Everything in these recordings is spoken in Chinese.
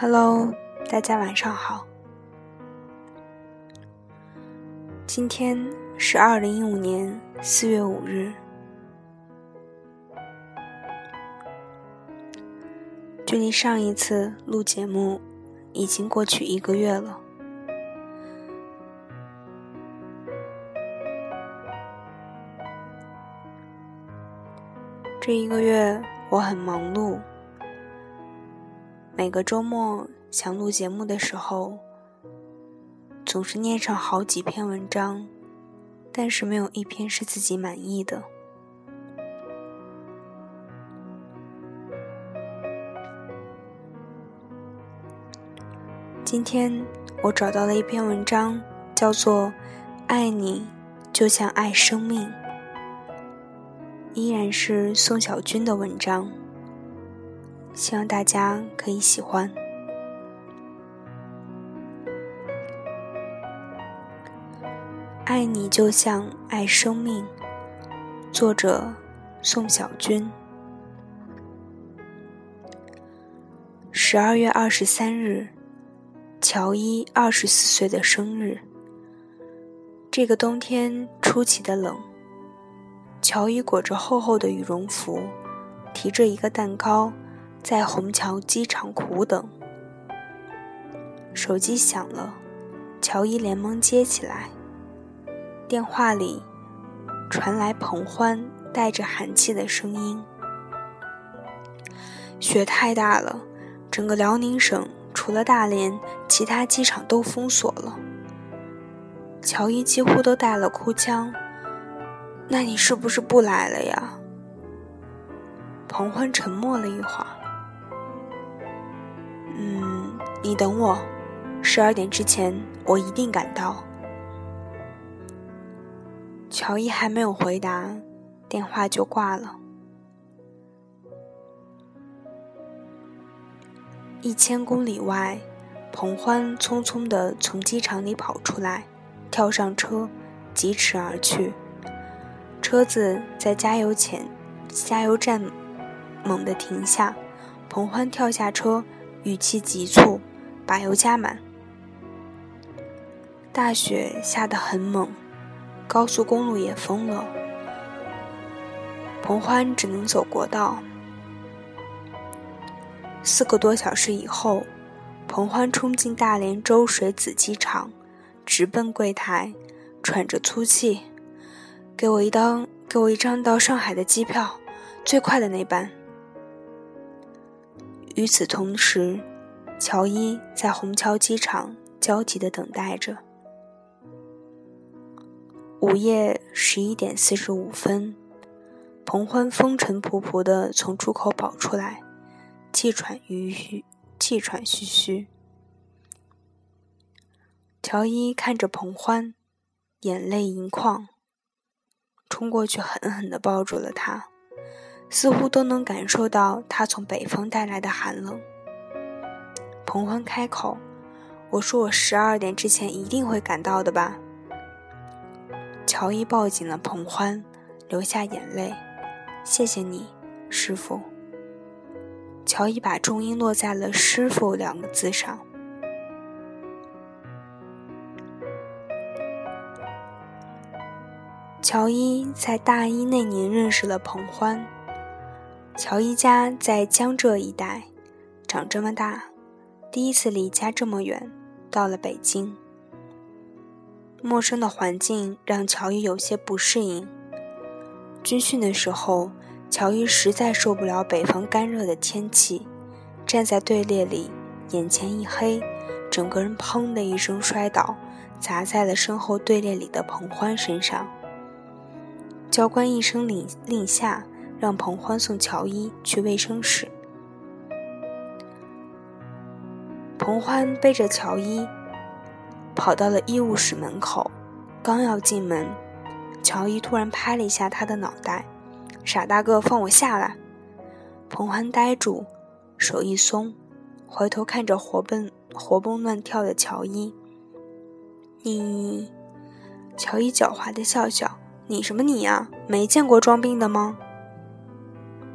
Hello，大家晚上好。今天是二零一五年四月五日，距离上一次录节目已经过去一个月了。这一个月我很忙碌。每个周末想录节目的时候，总是念上好几篇文章，但是没有一篇是自己满意的。今天我找到了一篇文章，叫做《爱你就像爱生命》，依然是宋小军的文章。希望大家可以喜欢。爱你就像爱生命，作者宋小军。十二月二十三日，乔伊二十四岁的生日。这个冬天出奇的冷，乔伊裹着厚厚的羽绒服，提着一个蛋糕。在虹桥机场苦等，手机响了，乔伊连忙接起来。电话里传来彭欢带着寒气的声音：“雪太大了，整个辽宁省除了大连，其他机场都封锁了。”乔伊几乎都带了哭腔：“那你是不是不来了呀？”彭欢沉默了一会儿。嗯，你等我，十二点之前我一定赶到。乔伊还没有回答，电话就挂了。一千公里外，彭欢匆匆地从机场里跑出来，跳上车，疾驰而去。车子在加油前，加油站猛地停下，彭欢跳下车。语气急促，把油加满。大雪下得很猛，高速公路也封了。彭欢只能走国道。四个多小时以后，彭欢冲进大连周水子机场，直奔柜台，喘着粗气：“给我一张，给我一张到上海的机票，最快的那班。”与此同时，乔伊在虹桥机场焦急地等待着。午夜十一点四十五分，彭欢风尘仆仆地从出口跑出来，气喘吁吁，气喘吁吁。乔伊看着彭欢，眼泪盈眶，冲过去狠狠地抱住了他。似乎都能感受到他从北方带来的寒冷。彭欢开口：“我说我十二点之前一定会赶到的吧。”乔伊抱紧了彭欢，流下眼泪：“谢谢你，师傅。”乔伊把重音落在了“师傅”两个字上。乔伊在大一那年认识了彭欢。乔伊家在江浙一带，长这么大，第一次离家这么远，到了北京。陌生的环境让乔伊有些不适应。军训的时候，乔伊实在受不了北方干热的天气，站在队列里，眼前一黑，整个人砰的一声摔倒，砸在了身后队列里的彭欢身上。教官一声令令下。让彭欢送乔伊去卫生室。彭欢背着乔伊跑到了医务室门口，刚要进门，乔伊突然拍了一下他的脑袋：“傻大个，放我下来！”彭欢呆住，手一松，回头看着活蹦活蹦乱跳的乔伊：“你……”乔伊狡猾的笑笑：“你什么你呀？没见过装病的吗？”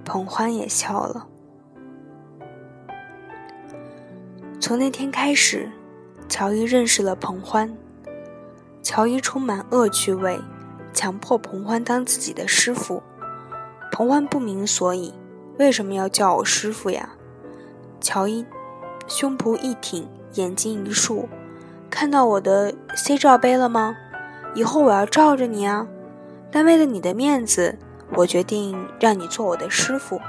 彭欢也笑了。从那天开始，乔伊认识了彭欢。乔伊充满恶趣味，强迫彭欢当自己的师傅。彭欢不明所以，为什么要叫我师傅呀？乔伊胸脯一挺，眼睛一竖，看到我的 C 罩杯了吗？以后我要罩着你啊！但为了你的面子，我决定让你做我的师傅。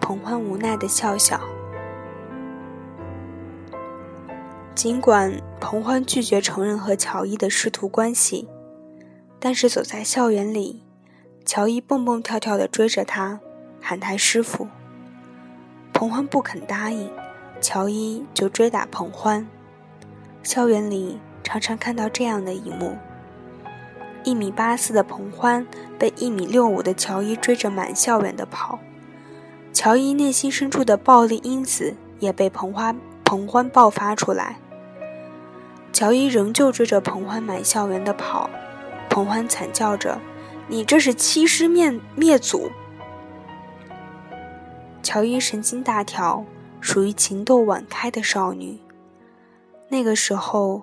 彭欢无奈的笑笑。尽管彭欢拒绝承认和乔伊的师徒关系，但是走在校园里，乔伊蹦蹦跳跳的追着他，喊他师傅。彭欢不肯答应，乔伊就追打彭欢。校园里常常看到这样的一幕。一米八四的彭欢被一米六五的乔伊追着满校园的跑，乔伊内心深处的暴力因子也被彭欢彭欢爆发出来。乔伊仍旧追着彭欢满校园的跑，彭欢惨叫着：“你这是欺师灭灭祖！”乔伊神经大条，属于情窦晚开的少女。那个时候。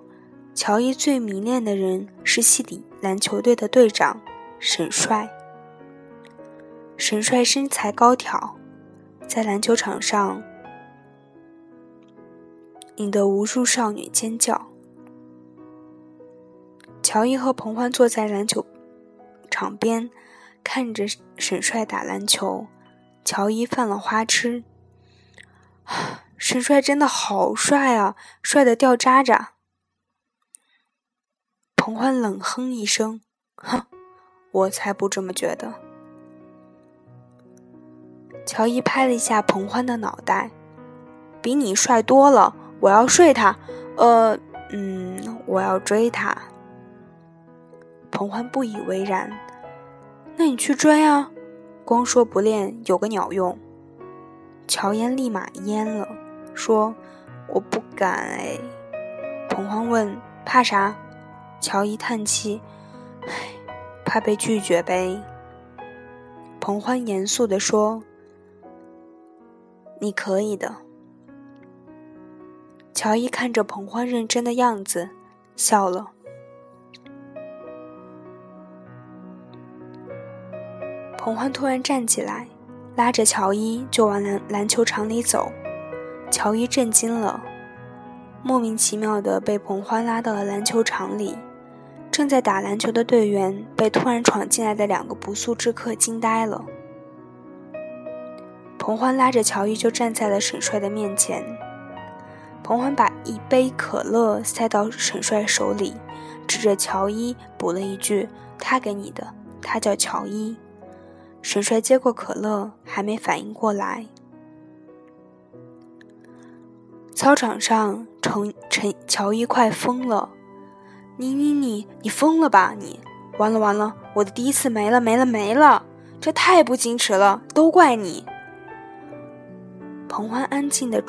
乔伊最迷恋的人是西里篮球队的队长沈帅。沈帅身材高挑，在篮球场上引得无数少女尖叫。乔伊和彭欢坐在篮球场边，看着沈帅打篮球。乔伊犯了花痴，沈帅真的好帅啊，帅的掉渣渣。彭欢冷哼一声：“哼，我才不这么觉得。”乔伊拍了一下彭欢的脑袋：“比你帅多了，我要睡他。呃，嗯，我要追他。”彭欢不以为然：“那你去追啊，光说不练有个鸟用。”乔嫣立马蔫了，说：“我不敢哎。”彭欢问：“怕啥？”乔伊叹气：“唉，怕被拒绝呗。”彭欢严肃地说：“你可以的。”乔伊看着彭欢认真的样子，笑了。彭欢突然站起来，拉着乔伊就往篮篮球场里走。乔伊震惊了，莫名其妙的被彭欢拉到了篮球场里。正在打篮球的队员被突然闯进来的两个不速之客惊呆了。彭欢拉着乔伊就站在了沈帅的面前。彭欢把一杯可乐塞到沈帅手里，指着乔伊补了一句：“他给你的，他叫乔伊。”沈帅接过可乐，还没反应过来。操场上，陈陈乔伊快疯了。你你你你疯了吧你！完了完了，我的第一次没了没了没了！这太不矜持了，都怪你！彭欢安静的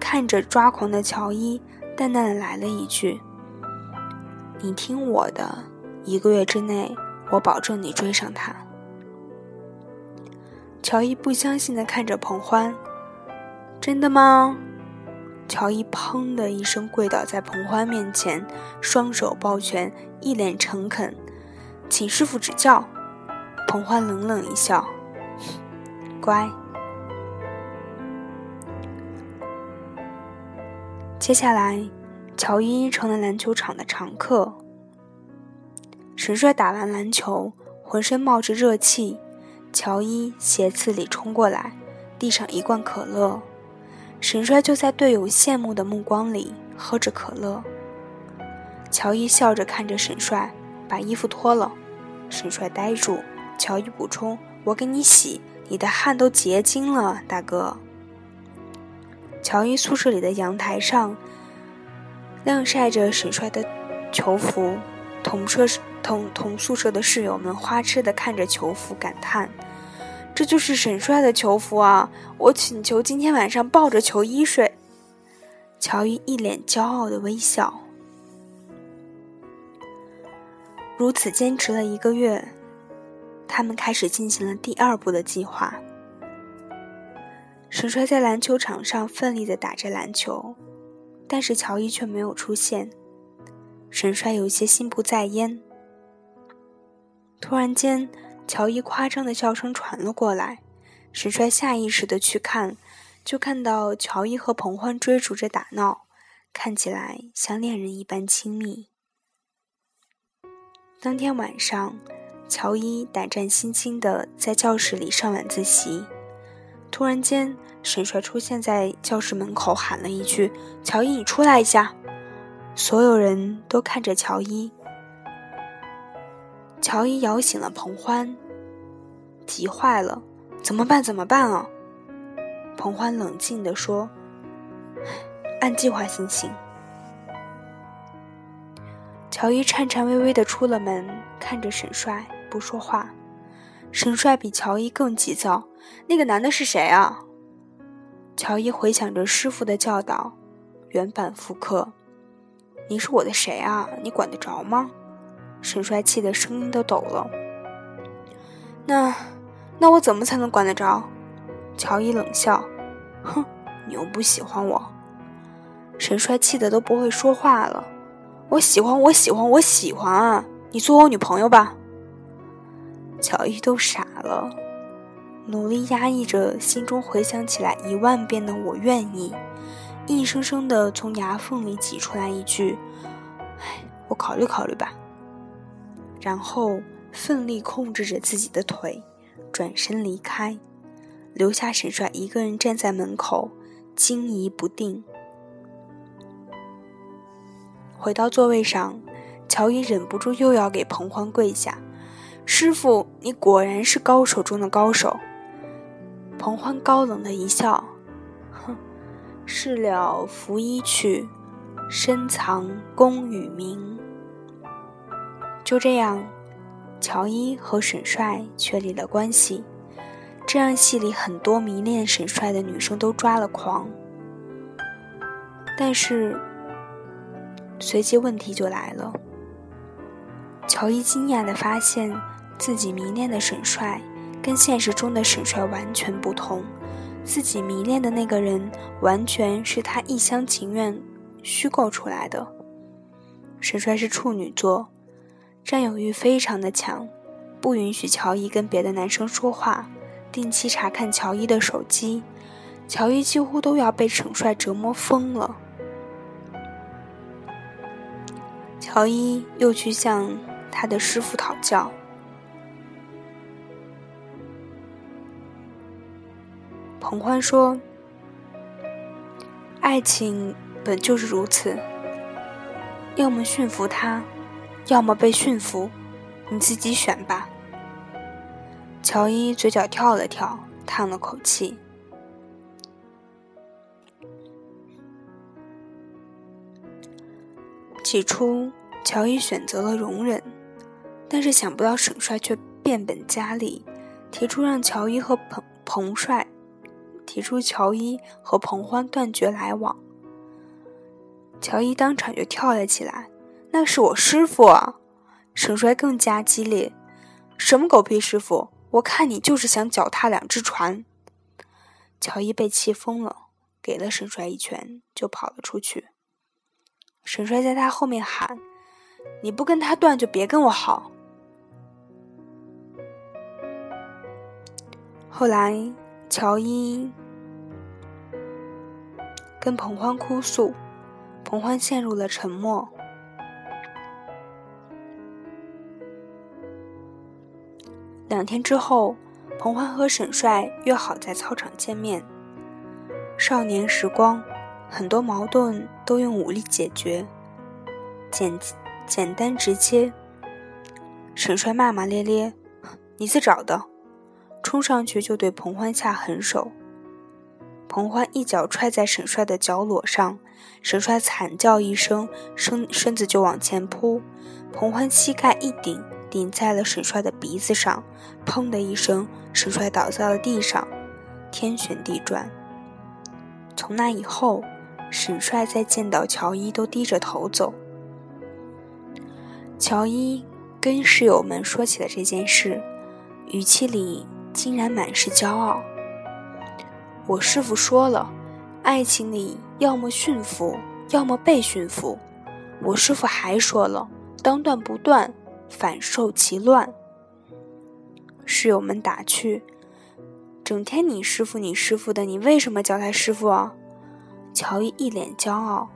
看着抓狂的乔伊，淡淡的来了一句：“你听我的，一个月之内，我保证你追上他。”乔伊不相信的看着彭欢：“真的吗？”乔伊砰的一声跪倒在彭欢面前，双手抱拳，一脸诚恳：“请师傅指教。”彭欢冷冷一笑：“乖。”接下来，乔伊成了篮球场的常客。神帅打完篮球，浑身冒着热气，乔伊斜刺里冲过来，递上一罐可乐。沈帅就在队友羡慕的目光里喝着可乐。乔伊笑着看着沈帅，把衣服脱了。沈帅呆住。乔伊补充：“我给你洗，你的汗都结晶了，大哥。”乔伊宿舍里的阳台上，晾晒着沈帅的球服。同舍同同宿舍的室友们花痴地看着球服，感叹。这就是沈帅的球服啊！我请求今天晚上抱着球衣睡。乔伊一脸骄傲的微笑。如此坚持了一个月，他们开始进行了第二步的计划。沈帅在篮球场上奋力的打着篮球，但是乔伊却没有出现。沈帅有些心不在焉。突然间，乔伊夸张的笑声传了过来，沈帅下意识的去看，就看到乔伊和彭欢追逐着打闹，看起来像恋人一般亲密。当天晚上，乔伊胆战心惊的在教室里上晚自习。突然间，沈帅出现在教室门口，喊了一句：“乔伊，你出来一下！”所有人都看着乔伊。乔伊摇醒了彭欢，急坏了：“怎么办？怎么办啊？”彭欢冷静地说：“按计划行行。”乔伊颤颤巍巍地出了门，看着沈帅，不说话。沈帅比乔伊更急躁。那个男的是谁啊？乔伊回想着师傅的教导，原版复刻。你是我的谁啊？你管得着吗？沈帅气的声音都抖了。那，那我怎么才能管得着？乔伊冷笑，哼，你又不喜欢我。沈帅气的都不会说话了。我喜欢，我喜欢，我喜欢啊！你做我女朋友吧。乔伊都傻了。努力压抑着心中回想起来一万遍的“我愿意”，硬生生的从牙缝里挤出来一句：“哎，我考虑考虑吧。”然后奋力控制着自己的腿，转身离开，留下沈帅一个人站在门口，惊疑不定。回到座位上，乔伊忍不住又要给彭欢跪下：“师傅，你果然是高手中的高手。”彭欢高冷的一笑，哼，事了拂衣去，深藏功与名。就这样，乔伊和沈帅确立了关系，这让戏里很多迷恋沈帅的女生都抓了狂。但是，随即问题就来了。乔伊惊讶地发现自己迷恋的沈帅。跟现实中的沈帅完全不同，自己迷恋的那个人完全是他一厢情愿虚构出来的。沈帅是处女座，占有欲非常的强，不允许乔伊跟别的男生说话，定期查看乔伊的手机，乔伊几乎都要被沈帅折磨疯了。乔伊又去向他的师傅讨教。彭欢说：“爱情本就是如此，要么驯服他，要么被驯服，你自己选吧。”乔伊嘴角跳了跳，叹了口气。起初，乔伊选择了容忍，但是想不到沈帅却变本加厉，提出让乔伊和彭彭帅。提出乔伊和彭欢断绝来往，乔伊当场就跳了起来：“那是我师傅啊！”沈帅更加激烈：“什么狗屁师傅！我看你就是想脚踏两只船。”乔伊被气疯了，给了沈帅一拳就跑了出去。沈帅在他后面喊：“你不跟他断，就别跟我好。”后来。乔伊跟彭欢哭诉，彭欢陷入了沉默。两天之后，彭欢和沈帅约好在操场见面。少年时光，很多矛盾都用武力解决，简简单直接。沈帅骂骂咧咧：“你自找的。”冲上去就对彭欢下狠手，彭欢一脚踹在沈帅的脚裸上，沈帅惨叫一声，身身子就往前扑，彭欢膝盖一顶，顶在了沈帅的鼻子上，砰的一声，沈帅倒在了地上，天旋地转。从那以后，沈帅再见到乔伊都低着头走。乔伊跟室友们说起了这件事，语气里。竟然满是骄傲。我师傅说了，爱情里要么驯服，要么被驯服。我师傅还说了，当断不断，反受其乱。室友们打趣：“整天你师傅你师傅的，你为什么叫他师傅啊？”乔伊一脸骄傲：“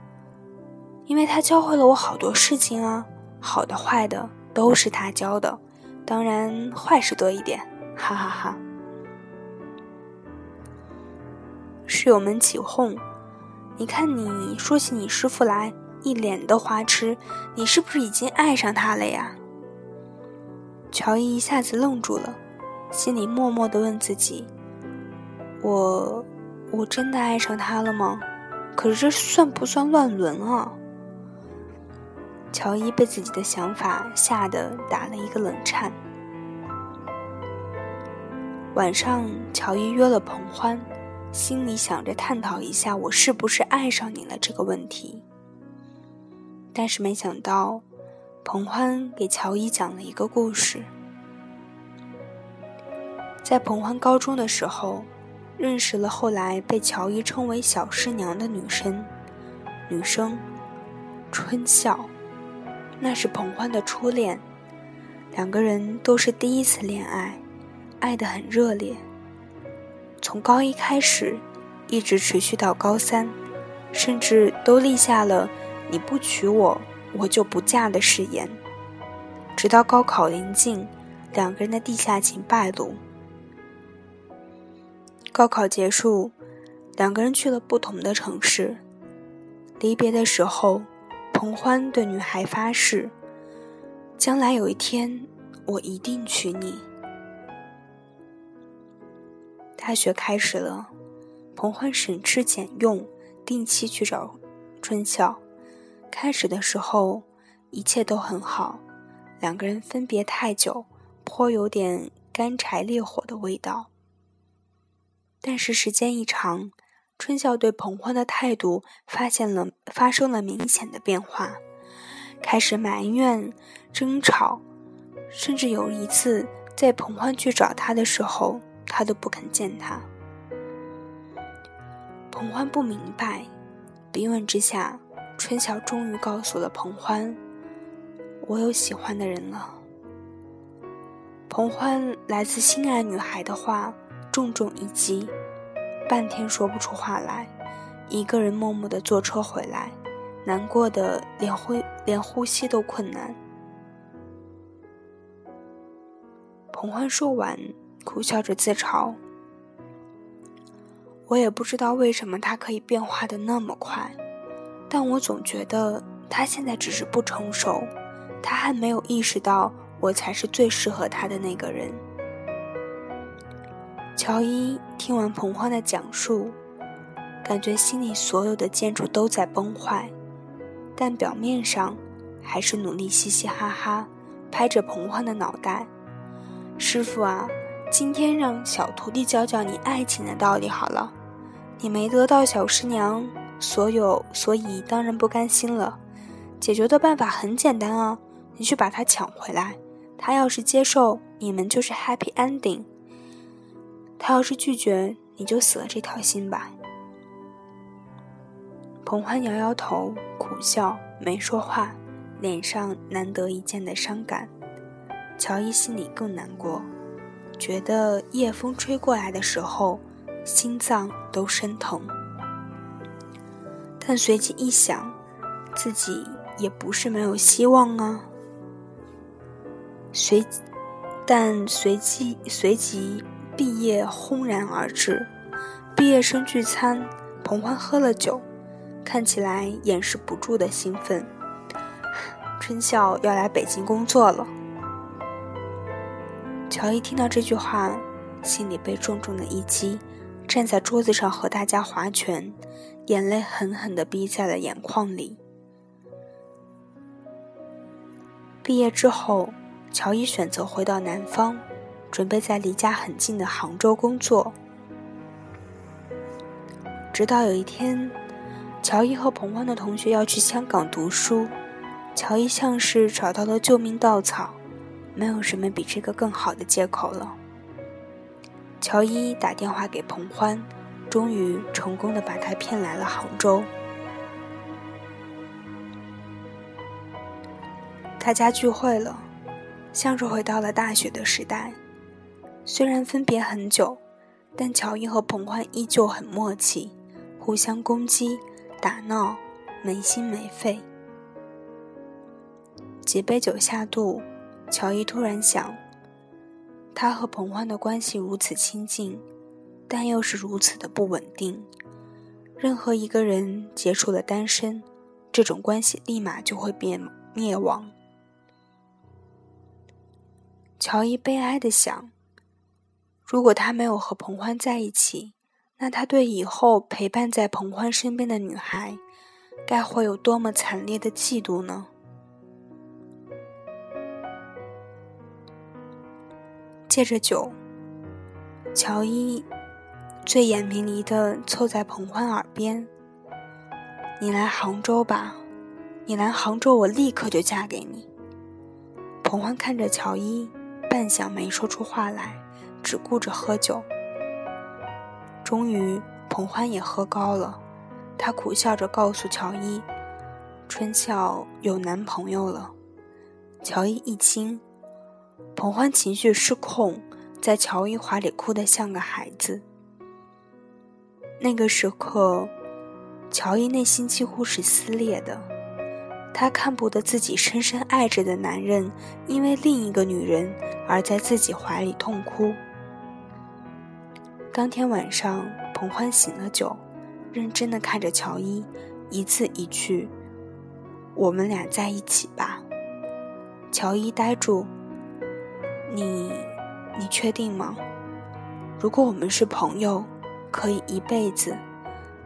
因为他教会了我好多事情啊，好的坏的都是他教的，当然坏事多一点。”哈哈哈。室友们起哄：“你看你说起你师傅来，一脸的花痴，你是不是已经爱上他了呀？”乔伊一下子愣住了，心里默默的问自己：“我，我真的爱上他了吗？可是这算不算乱伦啊？”乔伊被自己的想法吓得打了一个冷颤。晚上，乔伊约了彭欢，心里想着探讨一下我是不是爱上你了这个问题。但是没想到。彭欢给乔伊讲了一个故事。在彭欢高中的时候，认识了后来被乔伊称为“小师娘”的女生，女生春笑，那是彭欢的初恋，两个人都是第一次恋爱，爱得很热烈。从高一开始，一直持续到高三，甚至都立下了“你不娶我”。我就不嫁的誓言，直到高考临近，两个人的地下情败露。高考结束，两个人去了不同的城市。离别的时候，彭欢对女孩发誓：“将来有一天，我一定娶你。”大学开始了，彭欢省吃俭用，定期去找春笑。开始的时候，一切都很好，两个人分别太久，颇有点干柴烈火的味道。但是时间一长，春笑对彭欢的态度发现了发生了明显的变化，开始埋怨、争吵，甚至有一次在彭欢去找他的时候，他都不肯见他。彭欢不明白，逼问之下。春晓终于告诉了彭欢：“我有喜欢的人了。”彭欢来自心爱女孩的话重重一击，半天说不出话来，一个人默默地坐车回来，难过的连呼连呼吸都困难。彭欢说完，苦笑着自嘲：“我也不知道为什么他可以变化的那么快。”但我总觉得他现在只是不成熟，他还没有意识到我才是最适合他的那个人。乔伊听完彭欢的讲述，感觉心里所有的建筑都在崩坏，但表面上还是努力嘻嘻哈哈，拍着彭欢的脑袋：“师傅啊，今天让小徒弟教教你爱情的道理好了，你没得到小师娘。”所有，所以当然不甘心了。解决的办法很简单啊，你去把他抢回来。他要是接受，你们就是 happy ending；他要是拒绝，你就死了这条心吧。彭欢摇摇头，苦笑，没说话，脸上难得一见的伤感。乔伊心里更难过，觉得夜风吹过来的时候，心脏都生疼。但随即一想，自己也不是没有希望啊。随，但随即随即毕业轰然而至，毕业生聚餐，彭欢喝了酒，看起来掩饰不住的兴奋。春笑要来北京工作了。乔伊听到这句话，心里被重重的一击，站在桌子上和大家划拳。眼泪狠狠地逼在了眼眶里。毕业之后，乔伊选择回到南方，准备在离家很近的杭州工作。直到有一天，乔伊和彭欢的同学要去香港读书，乔伊像是找到了救命稻草，没有什么比这个更好的借口了。乔伊打电话给彭欢。终于成功的把他骗来了杭州。大家聚会了，像是回到了大学的时代。虽然分别很久，但乔伊和彭欢依旧很默契，互相攻击、打闹，没心没肺。几杯酒下肚，乔伊突然想：他和彭欢的关系如此亲近，但又是如此的不稳定。任何一个人结束了单身，这种关系立马就会变灭亡。乔伊悲哀的想：如果他没有和彭欢在一起，那他对以后陪伴在彭欢身边的女孩，该会有多么惨烈的嫉妒呢？借着酒，乔伊醉眼迷离的凑在彭欢耳边：“你来杭州吧，你来杭州，我立刻就嫁给你。”彭欢看着乔伊，半晌没说出话来，只顾着喝酒。终于，彭欢也喝高了，他苦笑着告诉乔伊：“春笑有男朋友了。”乔伊一惊。彭欢情绪失控，在乔伊怀里哭得像个孩子。那个时刻，乔伊内心几乎是撕裂的，他看不得自己深深爱着的男人因为另一个女人而在自己怀里痛哭。当天晚上，彭欢醒了酒，认真的看着乔伊，一字一句：“我们俩在一起吧。”乔伊呆住。你，你确定吗？如果我们是朋友，可以一辈子，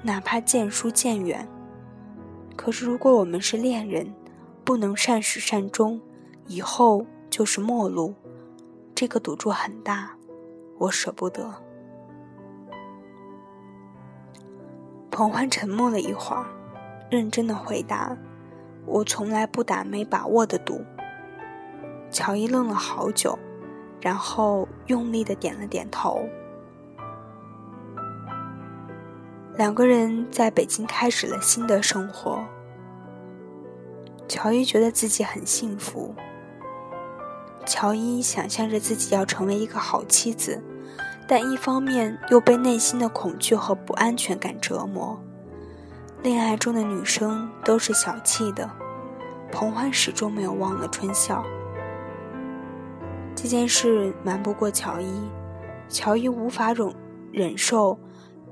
哪怕渐疏渐远。可是如果我们是恋人，不能善始善终，以后就是陌路。这个赌注很大，我舍不得。彭欢沉默了一会儿，认真的回答：“我从来不打没把握的赌。”乔伊愣了好久。然后用力的点了点头。两个人在北京开始了新的生活。乔伊觉得自己很幸福。乔伊想象着自己要成为一个好妻子，但一方面又被内心的恐惧和不安全感折磨。恋爱中的女生都是小气的，彭欢始终没有忘了春笑。这件事瞒不过乔伊，乔伊无法忍忍受，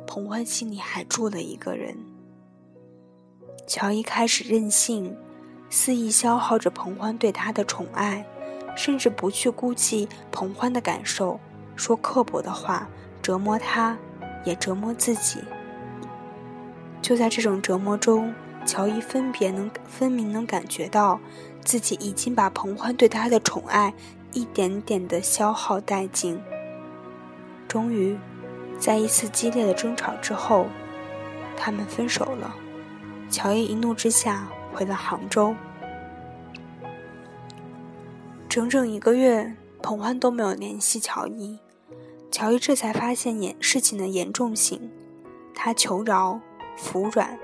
彭欢心里还住了一个人。乔伊开始任性，肆意消耗着彭欢对他的宠爱，甚至不去估计彭欢的感受，说刻薄的话，折磨他，也折磨自己。就在这种折磨中，乔伊分别能分明能感觉到，自己已经把彭欢对他的宠爱。一点点的消耗殆尽。终于，在一次激烈的争吵之后，他们分手了。乔伊一怒之下回了杭州。整整一个月，彭欢都没有联系乔伊。乔伊这才发现严事情的严重性，他求饶、服软，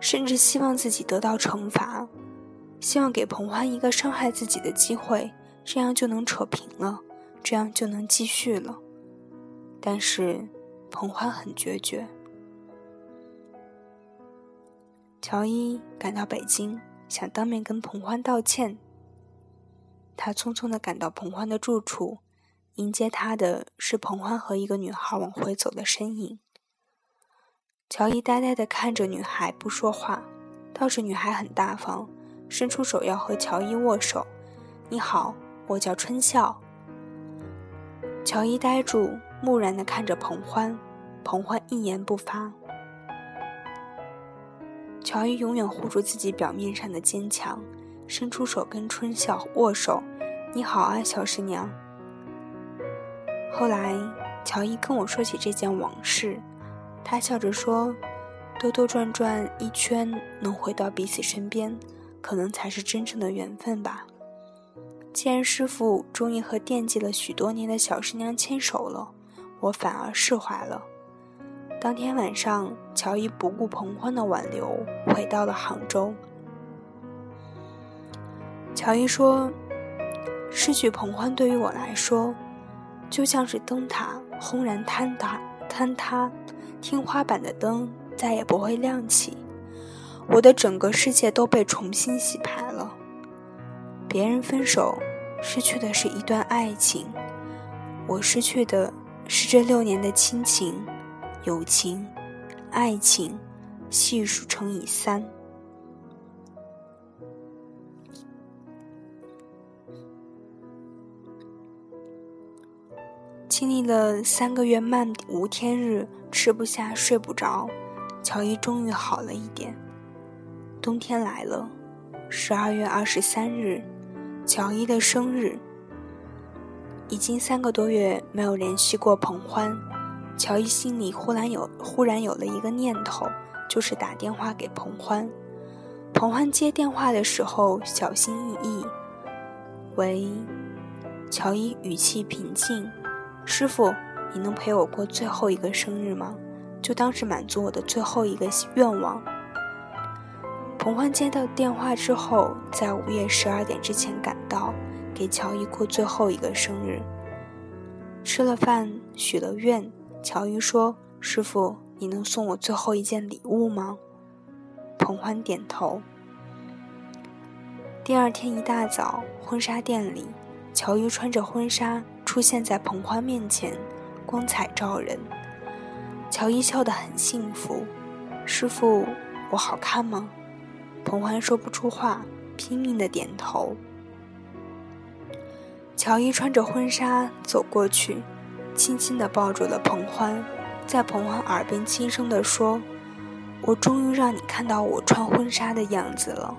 甚至希望自己得到惩罚，希望给彭欢一个伤害自己的机会。这样就能扯平了，这样就能继续了。但是彭欢很决绝。乔伊赶到北京，想当面跟彭欢道歉。他匆匆的赶到彭欢的住处，迎接他的是彭欢和一个女孩往回走的身影。乔伊呆呆的看着女孩，不说话。倒是女孩很大方，伸出手要和乔伊握手。你好。我叫春笑。乔伊呆住，木然的看着彭欢，彭欢一言不发。乔伊永远护住自己表面上的坚强，伸出手跟春笑握手：“你好啊，小师娘。”后来，乔伊跟我说起这件往事，他笑着说：“兜兜转转一圈，能回到彼此身边，可能才是真正的缘分吧。”既然师傅终于和惦记了许多年的小师娘牵手了，我反而释怀了。当天晚上，乔伊不顾彭欢的挽留，回到了杭州。乔伊说：“失去彭欢对于我来说，就像是灯塔轰然坍塌，坍塌，天花板的灯再也不会亮起，我的整个世界都被重新洗牌了。别人分手，失去的是一段爱情，我失去的是这六年的亲情。”友情、爱情，系数乘以三。经历了三个月漫无天日、吃不下、睡不着，乔伊终于好了一点。冬天来了，十二月二十三日，乔伊的生日。已经三个多月没有联系过彭欢。乔伊心里忽然有忽然有了一个念头，就是打电话给彭欢。彭欢接电话的时候小心翼翼：“喂。”乔伊语气平静：“师傅，你能陪我过最后一个生日吗？就当是满足我的最后一个愿望。”彭欢接到电话之后，在午夜十二点之前赶到，给乔伊过最后一个生日。吃了饭，许了愿。乔伊说：“师傅，你能送我最后一件礼物吗？”彭欢点头。第二天一大早，婚纱店里，乔伊穿着婚纱出现在彭欢面前，光彩照人。乔伊笑得很幸福：“师傅，我好看吗？”彭欢说不出话，拼命的点头。乔伊穿着婚纱走过去。轻轻地抱住了彭欢，在彭欢耳边轻声地说：“我终于让你看到我穿婚纱的样子了。”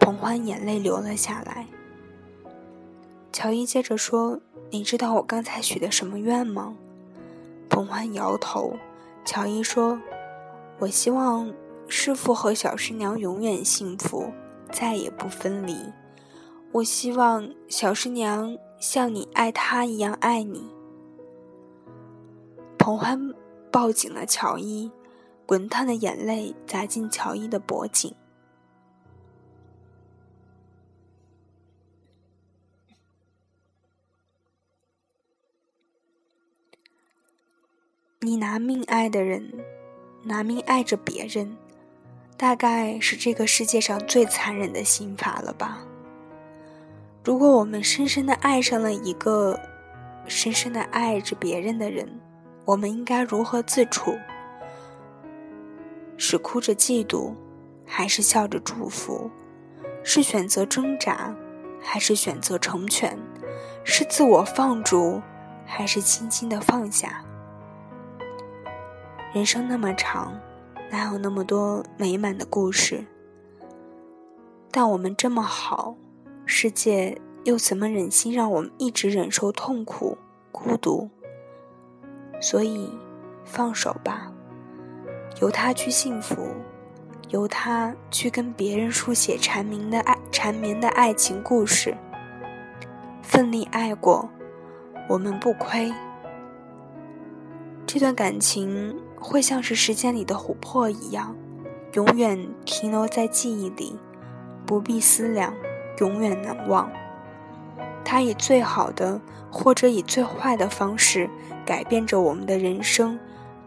彭欢眼泪流了下来。乔伊接着说：“你知道我刚才许的什么愿吗？”彭欢摇头。乔伊说：“我希望师傅和小师娘永远幸福，再也不分离。我希望小师娘像你爱他一样爱你。”彭欢抱紧了乔伊，滚烫的眼泪砸进乔伊的脖颈。你拿命爱的人，拿命爱着别人，大概是这个世界上最残忍的刑罚了吧？如果我们深深的爱上了一个，深深的爱着别人的人。我们应该如何自处？是哭着嫉妒，还是笑着祝福？是选择挣扎，还是选择成全？是自我放逐，还是轻轻的放下？人生那么长，哪有那么多美满的故事？但我们这么好，世界又怎么忍心让我们一直忍受痛苦、孤独？所以，放手吧，由他去幸福，由他去跟别人书写缠绵的爱、缠绵的爱情故事。奋力爱过，我们不亏。这段感情会像是时间里的琥珀一样，永远停留在记忆里，不必思量，永远难忘。他以最好的，或者以最坏的方式。改变着我们的人生，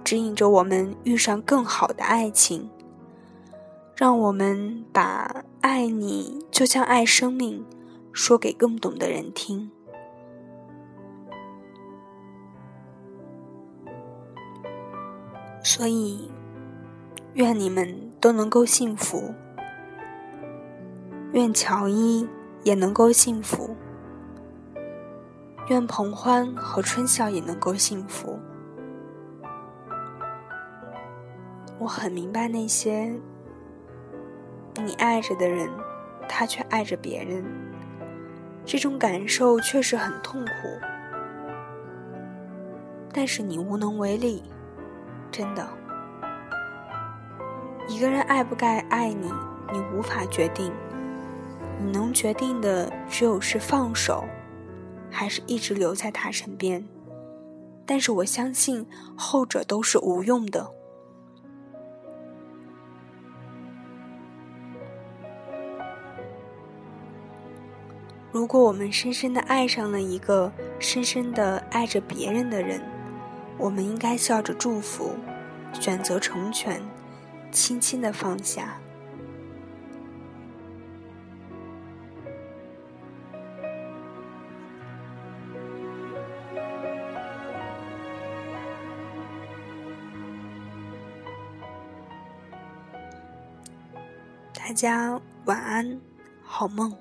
指引着我们遇上更好的爱情。让我们把“爱你就像爱生命”说给更懂的人听。所以，愿你们都能够幸福，愿乔伊也能够幸福。愿彭欢和春笑也能够幸福。我很明白那些你爱着的人，他却爱着别人，这种感受确实很痛苦。但是你无能为力，真的。一个人爱不该爱你，你无法决定。你能决定的只有是放手。还是一直留在他身边。但是我相信后者都是无用的。如果我们深深的爱上了一个深深的爱着别人的人，我们应该笑着祝福，选择成全，轻轻的放下。大家晚安，好梦。